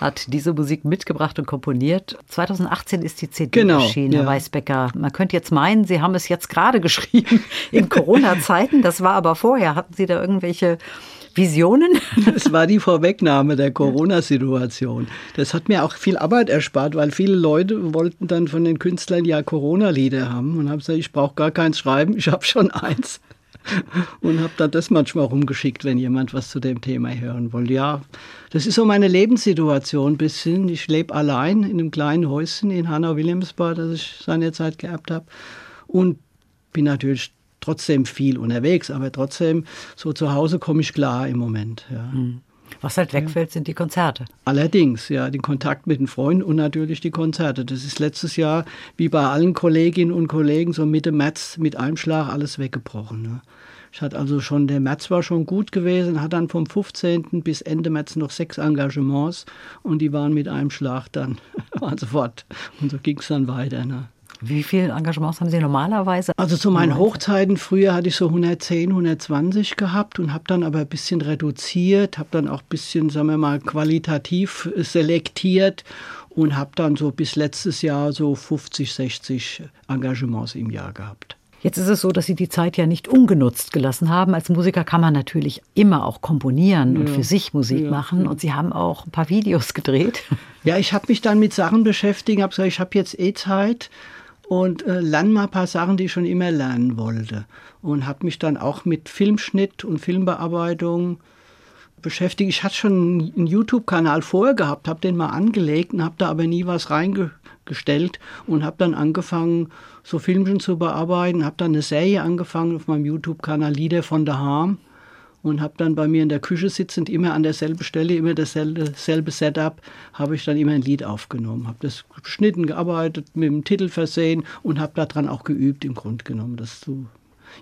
hat diese Musik mitgebracht und komponiert. 2018 ist die CD Genau, erschienen, ja. Weißbecker. Man könnte jetzt meinen, Sie haben es jetzt gerade (laughs) geschrieben in Corona-Zeiten. Das war aber vorher. Hatten Sie da irgendwelche Visionen? (laughs) Es war die Vorwegnahme der Corona-Situation. Das hat mir auch viel Arbeit erspart, weil viele Leute wollten dann von den Künstlern ja Corona-Lieder haben und haben gesagt, ich brauche gar keins schreiben, ich habe schon eins. Und habe dann das manchmal rumgeschickt, wenn jemand was zu dem Thema hören wollte. Ja, das ist so meine Lebenssituation ein bisschen. Ich lebe allein in einem kleinen Häuschen in Hanau-Wilhelmsbad, das ich seinerzeit geerbt habe. Und bin natürlich trotzdem viel unterwegs, aber trotzdem so zu Hause komme ich klar im Moment. Ja. Was halt wegfällt, sind die Konzerte. Allerdings, ja, den Kontakt mit den Freunden und natürlich die Konzerte. Das ist letztes Jahr, wie bei allen Kolleginnen und Kollegen, so Mitte März mit einem Schlag alles weggebrochen. Ne? Ich hatte also schon, der März war schon gut gewesen, hat dann vom 15. bis Ende März noch sechs Engagements und die waren mit einem Schlag dann, waren (laughs) sofort. Und so ging es dann weiter. Ne? Wie viele Engagements haben Sie normalerweise? Also zu meinen Hochzeiten früher hatte ich so 110, 120 gehabt und habe dann aber ein bisschen reduziert, habe dann auch ein bisschen, sagen wir mal, qualitativ selektiert und habe dann so bis letztes Jahr so 50, 60 Engagements im Jahr gehabt. Jetzt ist es so, dass Sie die Zeit ja nicht ungenutzt gelassen haben. Als Musiker kann man natürlich immer auch komponieren und für sich Musik machen. Und Sie haben auch ein paar Videos gedreht. Ja, ich habe mich dann mit Sachen beschäftigt, habe gesagt, ich habe jetzt eh Zeit und äh, lerne mal ein paar Sachen, die ich schon immer lernen wollte. Und habe mich dann auch mit Filmschnitt und Filmbearbeitung beschäftigt. Ich hatte schon einen YouTube-Kanal vorher gehabt, habe den mal angelegt und habe da aber nie was reingestellt und habe dann angefangen, so Filmchen zu bearbeiten, habe dann eine Serie angefangen auf meinem YouTube-Kanal Lieder von daheim und habe dann bei mir in der Küche sitzend immer an derselben Stelle, immer dasselbe selbe Setup, habe ich dann immer ein Lied aufgenommen, habe das geschnitten, gearbeitet, mit dem Titel versehen und habe daran auch geübt im Grunde genommen, das zu.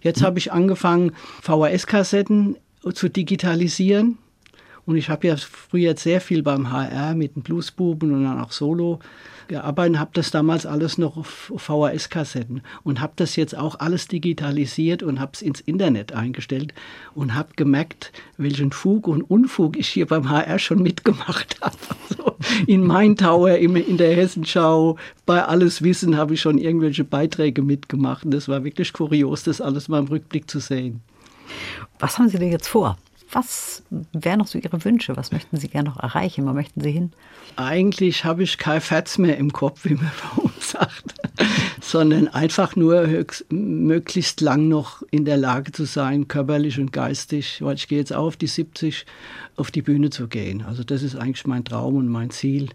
Jetzt habe ich angefangen, VHS-Kassetten zu digitalisieren. Und ich habe ja früher sehr viel beim HR mit den Bluesbuben und dann auch Solo gearbeitet und habe das damals alles noch auf VHS-Kassetten und habe das jetzt auch alles digitalisiert und habe es ins Internet eingestellt und habe gemerkt, welchen Fug und Unfug ich hier beim HR schon mitgemacht (laughs) habe. Also in Main Tower, im- in der Hessenschau, bei Alles Wissen habe ich schon irgendwelche Beiträge mitgemacht. Und das war wirklich kurios, das alles mal im Rückblick zu sehen. Was haben Sie denn jetzt vor? Was wären noch so Ihre Wünsche? Was möchten Sie gerne noch erreichen? Wo möchten Sie hin? Eigentlich habe ich kein Fetz mehr im Kopf, wie man bei uns sagt, sondern einfach nur höchst, möglichst lang noch in der Lage zu sein, körperlich und geistig, weil ich gehe jetzt auf die 70, auf die Bühne zu gehen. Also das ist eigentlich mein Traum und mein Ziel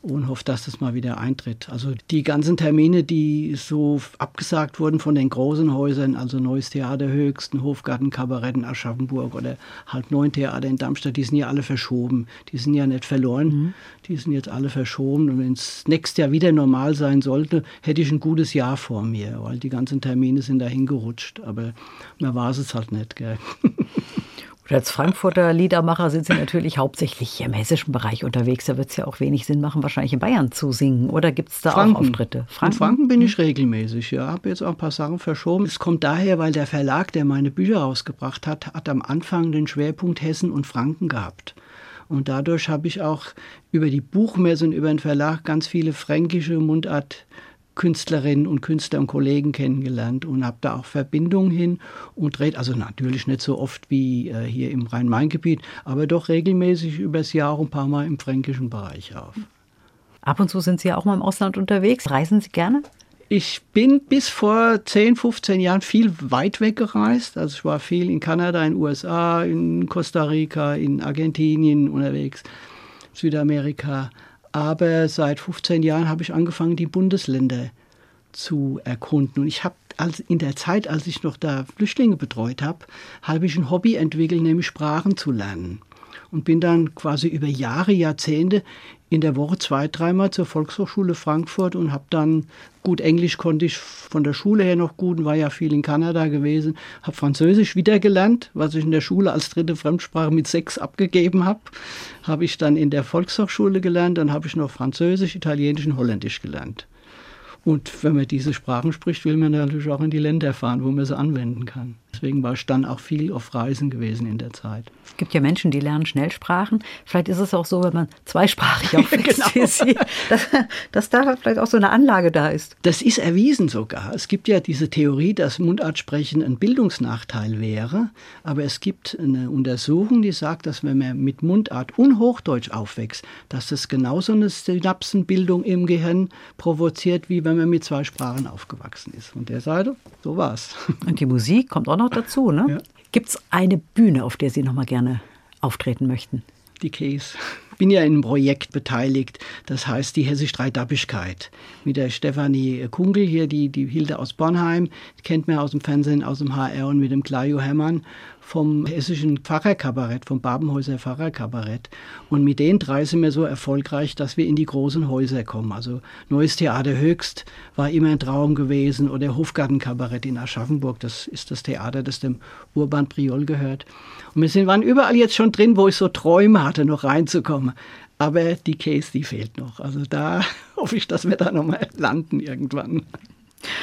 und hoffe, dass das mal wieder eintritt. Also die ganzen Termine, die so abgesagt wurden von den großen Häusern, also Neues Theater Höchsten, Hofgarten, Kabarett in Aschaffenburg oder halt Neuen Theater in Darmstadt, die sind ja alle verschoben. Die sind ja nicht verloren, die sind jetzt alle verschoben. Und wenn es nächstes Jahr wieder normal sein sollte, hätte ich ein gutes Jahr vor mir, weil die ganzen Termine sind dahin gerutscht. Aber man weiß es halt nicht. Gell? (laughs) Und als Frankfurter Liedermacher sind Sie natürlich hauptsächlich im hessischen Bereich unterwegs. Da wird es ja auch wenig Sinn machen, wahrscheinlich in Bayern zu singen. Oder gibt es da auch Auftritte? In Franken bin ich regelmäßig, ja. Habe jetzt auch ein paar Sachen verschoben. Es kommt daher, weil der Verlag, der meine Bücher rausgebracht hat, hat am Anfang den Schwerpunkt Hessen und Franken gehabt. Und dadurch habe ich auch über die Buchmesse und über den Verlag ganz viele fränkische Mundart Künstlerinnen und Künstler und Kollegen kennengelernt und habe da auch Verbindungen hin und dreht, also natürlich nicht so oft wie äh, hier im Rhein-Main-Gebiet, aber doch regelmäßig übers Jahr auch ein paar Mal im fränkischen Bereich auf. Ab und zu sind Sie ja auch mal im Ausland unterwegs. Reisen Sie gerne? Ich bin bis vor 10, 15 Jahren viel weit weg gereist. Also ich war viel in Kanada, in den USA, in Costa Rica, in Argentinien unterwegs, Südamerika. Aber seit 15 Jahren habe ich angefangen, die Bundesländer zu erkunden. Und ich habe als, in der Zeit, als ich noch da Flüchtlinge betreut habe, habe ich ein Hobby entwickelt, nämlich Sprachen zu lernen. Und bin dann quasi über Jahre, Jahrzehnte in der Woche zwei, dreimal zur Volkshochschule Frankfurt und habe dann gut Englisch konnte ich von der Schule her noch gut und war ja viel in Kanada gewesen. Habe Französisch wieder gelernt, was ich in der Schule als dritte Fremdsprache mit sechs abgegeben habe. Habe ich dann in der Volkshochschule gelernt, dann habe ich noch Französisch, Italienisch und Holländisch gelernt. Und wenn man diese Sprachen spricht, will man natürlich auch in die Länder fahren, wo man sie anwenden kann. Deswegen war ich dann auch viel auf Reisen gewesen in der Zeit. Es gibt ja Menschen, die lernen schnell Sprachen. Vielleicht ist es auch so, wenn man zweisprachig (laughs) aufwächst, Genau. wie Sie, dass, dass da vielleicht auch so eine Anlage da ist. Das ist erwiesen sogar. Es gibt ja diese Theorie, dass Mundartsprechen ein Bildungsnachteil wäre. Aber es gibt eine Untersuchung, die sagt, dass wenn man mit Mundart und Hochdeutsch aufwächst, dass das genauso eine Synapsenbildung im Gehirn provoziert, wie wenn man mit zwei Sprachen aufgewachsen ist. Von der Seite, so war's. Und die Musik kommt auch noch dazu, ne? Ja. Gibt es eine Bühne, auf der Sie noch mal gerne auftreten möchten? die Case. Bin ja in einem Projekt beteiligt, das heißt die Hessisch Dreidappigkeit. Mit der Stefanie Kungel hier, die, die Hilde aus Bornheim, kennt man aus dem Fernsehen, aus dem HR und mit dem Claudio Hermann vom hessischen Pfarrerkabarett, vom Babenhäuser Pfarrerkabarett. Und mit den drei sind wir so erfolgreich, dass wir in die großen Häuser kommen. Also Neues Theater Höchst war immer ein Traum gewesen oder Hofgartenkabarett in Aschaffenburg, das ist das Theater, das dem Urban Priol gehört. Und wir sind, waren überall jetzt schon drin, wo ich so Träume hatte, noch reinzukommen. Aber die Case, die fehlt noch. Also da (laughs) hoffe ich, dass wir da nochmal landen irgendwann.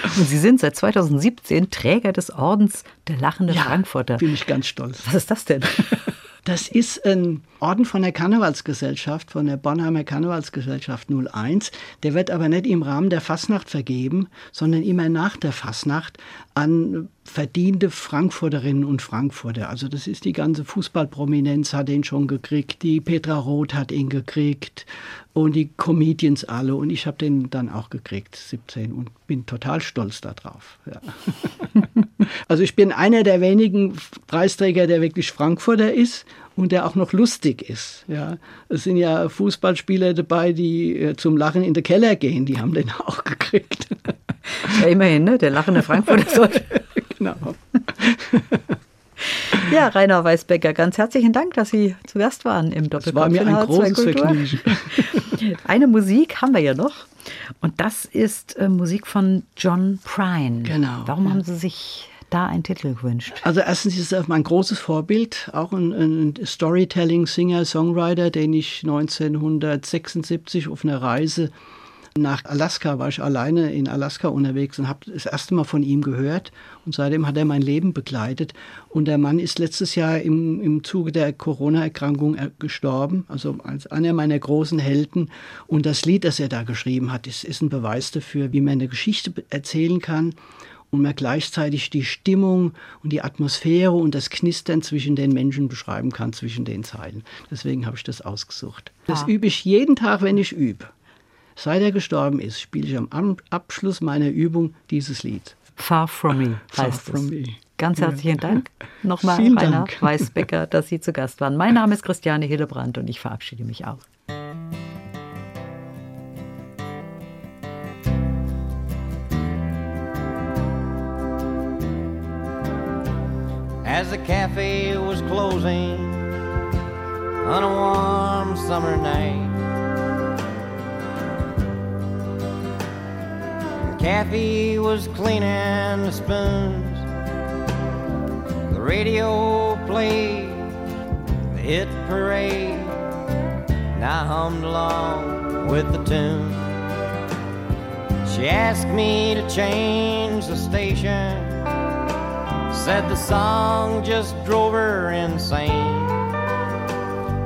Und Sie sind seit 2017 Träger des Ordens der Lachenden Frankfurter. bin ich ganz stolz. Was ist das denn? Das ist ein Orden von der Karnevalsgesellschaft, von der Bornheimer Karnevalsgesellschaft 01. Der wird aber nicht im Rahmen der Fasnacht vergeben, sondern immer nach der Fasnacht an verdiente Frankfurterinnen und Frankfurter. Also das ist die ganze Fußballprominenz hat ihn schon gekriegt, die Petra Roth hat ihn gekriegt und die Comedians alle und ich habe den dann auch gekriegt, 17 und bin total stolz darauf. Ja. (laughs) also ich bin einer der wenigen Preisträger, der wirklich Frankfurter ist und der auch noch lustig ist. Ja, es sind ja Fußballspieler dabei, die äh, zum Lachen in den Keller gehen. Die haben den auch gekriegt. (laughs) Ja, immerhin, ne? Der lachende Frankfurter (laughs) genau. Ja, Rainer Weißbecker, ganz herzlichen Dank, dass Sie zu Gast waren im Das Doppelkopf war mir in ein H2 großes. Vergnügen. (laughs) Eine Musik haben wir ja noch. Und das ist äh, Musik von John Prine. Genau, Warum haben Sie sich da einen Titel gewünscht? Also erstens ist er mein großes Vorbild, auch ein, ein Storytelling-Singer, Songwriter, den ich 1976 auf einer Reise nach Alaska war ich alleine in Alaska unterwegs und habe das erste Mal von ihm gehört und seitdem hat er mein Leben begleitet. Und der Mann ist letztes Jahr im, im Zuge der Corona-Erkrankung äh, gestorben, also als einer meiner großen Helden. Und das Lied, das er da geschrieben hat, ist, ist ein Beweis dafür, wie man eine Geschichte erzählen kann und man gleichzeitig die Stimmung und die Atmosphäre und das Knistern zwischen den Menschen beschreiben kann, zwischen den Zeilen. Deswegen habe ich das ausgesucht. Das Ja. übe ich jeden Tag, wenn ich übe. Seit er gestorben ist, spiele ich am Abschluss meiner Übung dieses Lied. Far From Me Far heißt From es. Me. Ganz herzlichen Dank (laughs) nochmal, Vielen Rainer Dank. Weißbecker, dass Sie zu Gast waren. Mein Name ist Christiane Hillebrand und ich verabschiede mich auch. As the cafe was closing on a warm summer night. Kathy was cleaning the spoons. The radio played the hit parade. And I hummed along with the tune. She asked me to change the station. Said the song just drove her insane.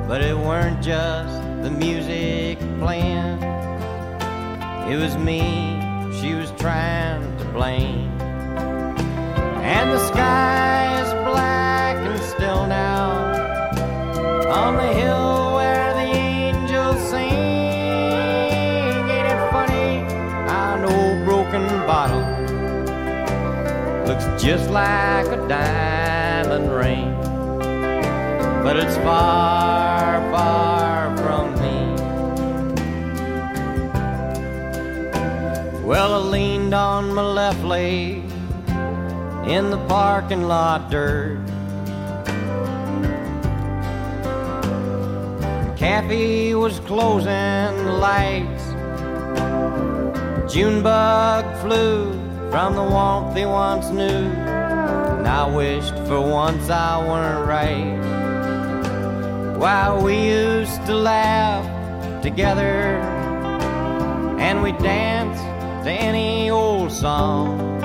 But it weren't just the music playing, it was me she was trying to blame. And the sky just like a diamond ring? But it's far, far from me. Well, I leaned on my left leg in the parking lot dirt. Cafe was closing the lights. June bug flew from the warmth he once knew. And I wished for once I weren't right. While we used to laugh together and we danced to any old song.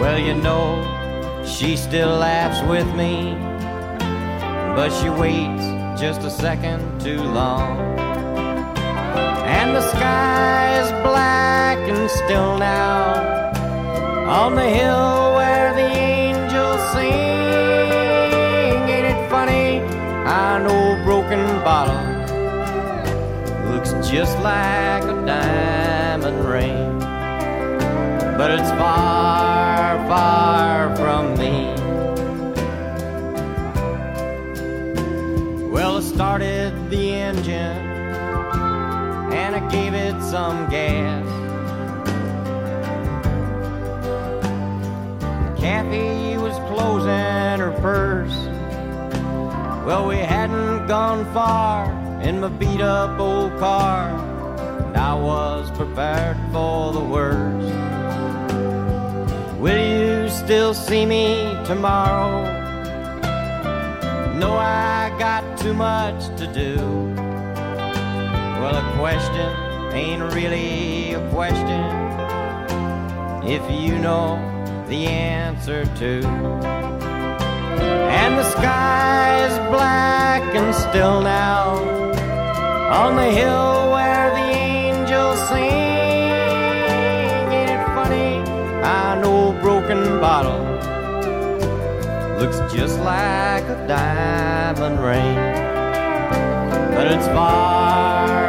Well, you know, she still laughs with me, but she waits just a second too long. And the sky is black and still now on the hill where the angels sing. Ain't it funny? An old broken bottle looks just like a diamond ring, but it's far, far from me. Well, I started the engine and I gave it some gas. Well, we hadn't gone far in my beat up old car, and I was prepared for the worst. Will you still see me tomorrow? No, I got too much to do. Well, a question ain't really a question if you know the answer to. And the sky is black and still now on the hill where the angels sing. Ain't it funny? An old broken bottle looks just like a diamond ring, but it's far,